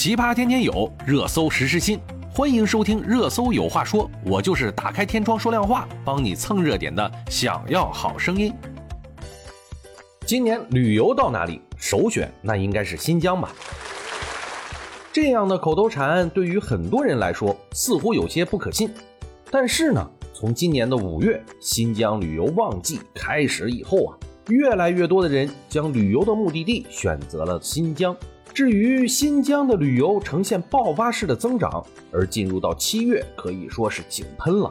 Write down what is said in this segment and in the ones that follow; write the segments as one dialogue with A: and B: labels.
A: 奇葩天天有，热搜时时新。欢迎收听《热搜有话说》，我就是打开天窗说亮话，帮你蹭热点的。想要好声音。今年旅游到哪里，首选那应该是新疆吧？这样的口头禅对于很多人来说似乎有些不可信。但是呢，从今年的五月新疆旅游旺季开始以后啊，越来越多的人将旅游的目的地选择了新疆。至于新疆的旅游呈现爆发式的增长，而进入到七月可以说是井喷了。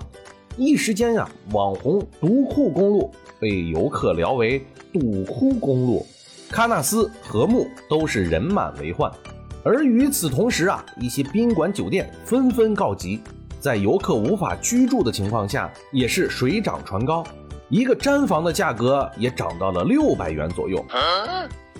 A: 一时间呀，网红独库公路被游客聊为堵窟公路，喀纳斯、禾木都是人满为患。而与此同时啊，一些宾馆酒店纷纷告急，在游客无法居住的情况下，也是水涨船高，一个毡房的价格也涨到了六百元左右。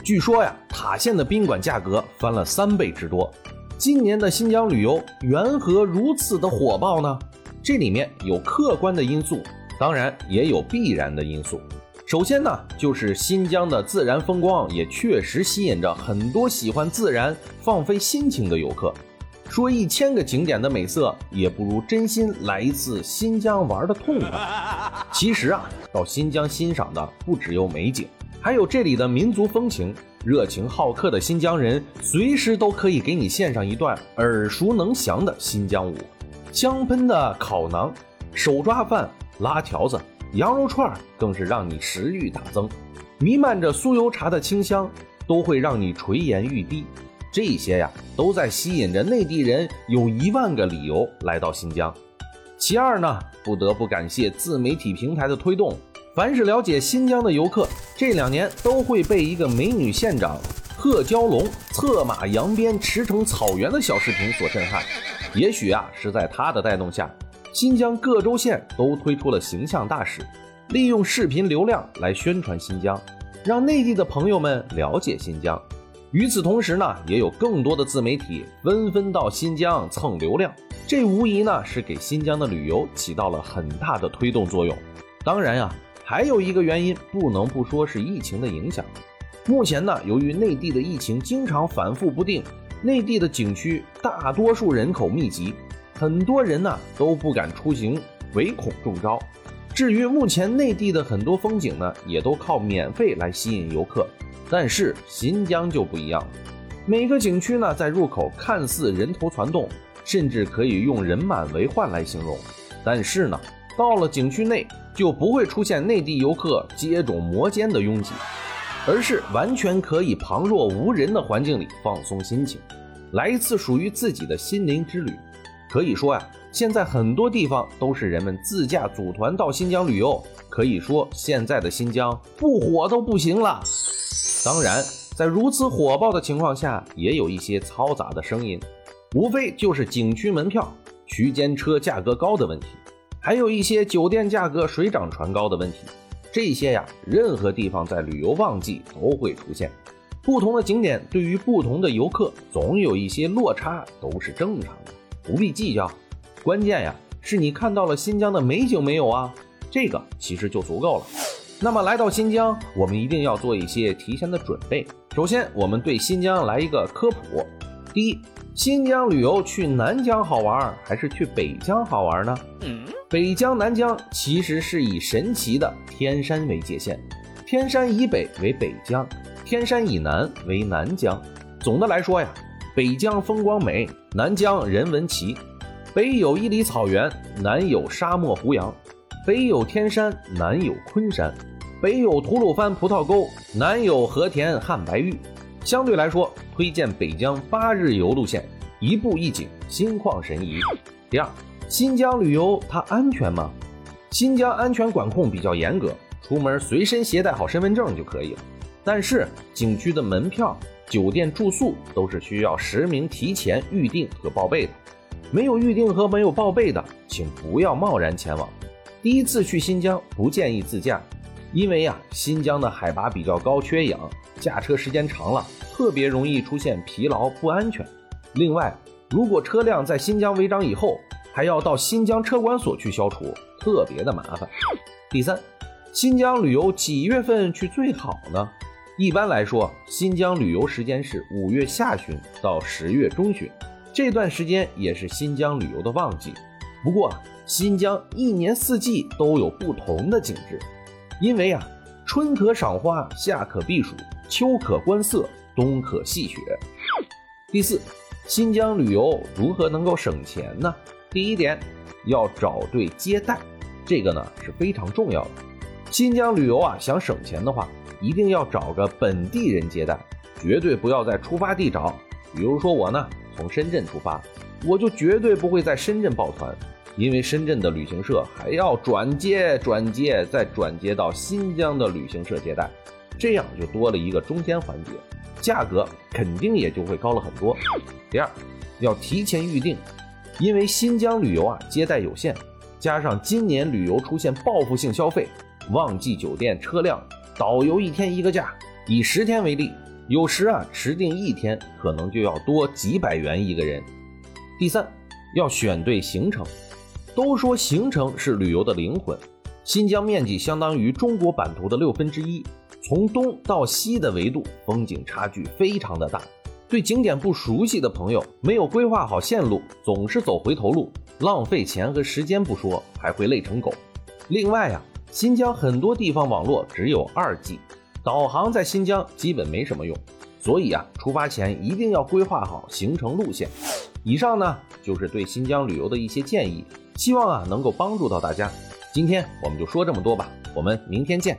A: 据说呀，塔县的宾馆价格翻了三倍之多。今年的新疆旅游缘何如此的火爆呢？这里面有客观的因素，当然也有必然的因素。首先呢，就是新疆的自然风光也确实吸引着很多喜欢自然、放飞心情的游客。说一千个景点的美色，也不如真心来一次新疆玩的痛快。其实啊，到新疆欣赏的不只有美景。还有这里的民族风情，热情好客的新疆人随时都可以给你献上一段耳熟能详的新疆舞。香喷的烤馕、手抓饭、拉条子、羊肉串更是让你食欲大增。弥漫着酥油茶的清香，都会让你垂涎欲滴。这些呀，都在吸引着内地人有一万个理由来到新疆。其二呢，不得不感谢自媒体平台的推动。凡是了解新疆的游客，这两年都会被一个美女县长贺娇龙策马扬鞭驰骋草原的小视频所震撼。也许啊，是在她的带动下，新疆各州县都推出了形象大使，利用视频流量来宣传新疆，让内地的朋友们了解新疆。与此同时呢，也有更多的自媒体纷纷到新疆蹭流量，这无疑呢是给新疆的旅游起到了很大的推动作用。当然呀。还有一个原因不能不说是疫情的影响。目前呢，由于内地的疫情经常反复不定，内地的景区大多数人口密集，很多人呢都不敢出行，唯恐中招。至于目前内地的很多风景呢，也都靠免费来吸引游客。但是新疆就不一样了，每个景区呢在入口看似人头攒动，甚至可以用人满为患来形容。但是呢，到了景区内。就不会出现内地游客接踵摩肩的拥挤，而是完全可以旁若无人的环境里放松心情，来一次属于自己的心灵之旅。可以说呀，现在很多地方都是人们自驾组团到新疆旅游。可以说，现在的新疆不火都不行了。当然，在如此火爆的情况下，也有一些嘈杂的声音，无非就是景区门票、区间车价格高的问题。还有一些酒店价格水涨船高的问题，这些呀，任何地方在旅游旺季都会出现。不同的景点对于不同的游客，总有一些落差，都是正常的，不必计较。关键呀，是你看到了新疆的美景没有啊？这个其实就足够了。那么来到新疆，我们一定要做一些提前的准备。首先，我们对新疆来一个科普。第一，新疆旅游去南疆好玩，还是去北疆好玩呢？北疆、南疆其实是以神奇的天山为界限，天山以北为北疆，天山以南为南疆。总的来说呀，北疆风光美，南疆人文奇。北有伊犁草原，南有沙漠胡杨；北有天山，南有昆山；北有吐鲁番葡萄沟，南有和田汉白玉。相对来说，推荐北疆八日游路线，一步一景，心旷神怡。第二。新疆旅游它安全吗？新疆安全管控比较严格，出门随身携带好身份证就可以了。但是景区的门票、酒店住宿都是需要实名提前预定和报备的。没有预定和没有报备的，请不要贸然前往。第一次去新疆不建议自驾，因为呀，新疆的海拔比较高，缺氧，驾车时间长了，特别容易出现疲劳不安全。另外，如果车辆在新疆违章以后，还要到新疆车管所去消除，特别的麻烦。第三，新疆旅游几月份去最好呢？一般来说，新疆旅游时间是五月下旬到十月中旬，这段时间也是新疆旅游的旺季。不过啊，新疆一年四季都有不同的景致，因为啊，春可赏花，夏可避暑，秋可观色，冬可戏雪。第四，新疆旅游如何能够省钱呢？第一点，要找对接待，这个呢是非常重要的。新疆旅游啊，想省钱的话。一定要找个本地人接待，绝对不要在出发地找。比如说我呢，从深圳出发，我就绝对不会在深圳报团，因为深圳的旅行社还要转接、转接再转接到新疆的旅行社接待，这样就多了一个中间环节，价格肯定也就会高了很多。第二，要提前预定，因为新疆旅游啊接待有限，加上今年旅游出现报复性消费，旺季酒店车辆。导游一天一个价，以十天为例，有时啊迟订一天可能就要多几百元一个人。第三，要选对行程。都说行程是旅游的灵魂，新疆面积相当于中国版图的六分之一，从东到西的维度风景差距非常的大。对景点不熟悉的朋友，没有规划好线路，总是走回头路，浪费钱和时间不说，还会累成狗。另外呀。新疆很多地方网络只有二 G，导航在新疆基本没什么用，所以啊，出发前一定要规划好行程路线。以上呢就是对新疆旅游的一些建议，希望啊能够帮助到大家。今天我们就说这么多吧，我们明天见。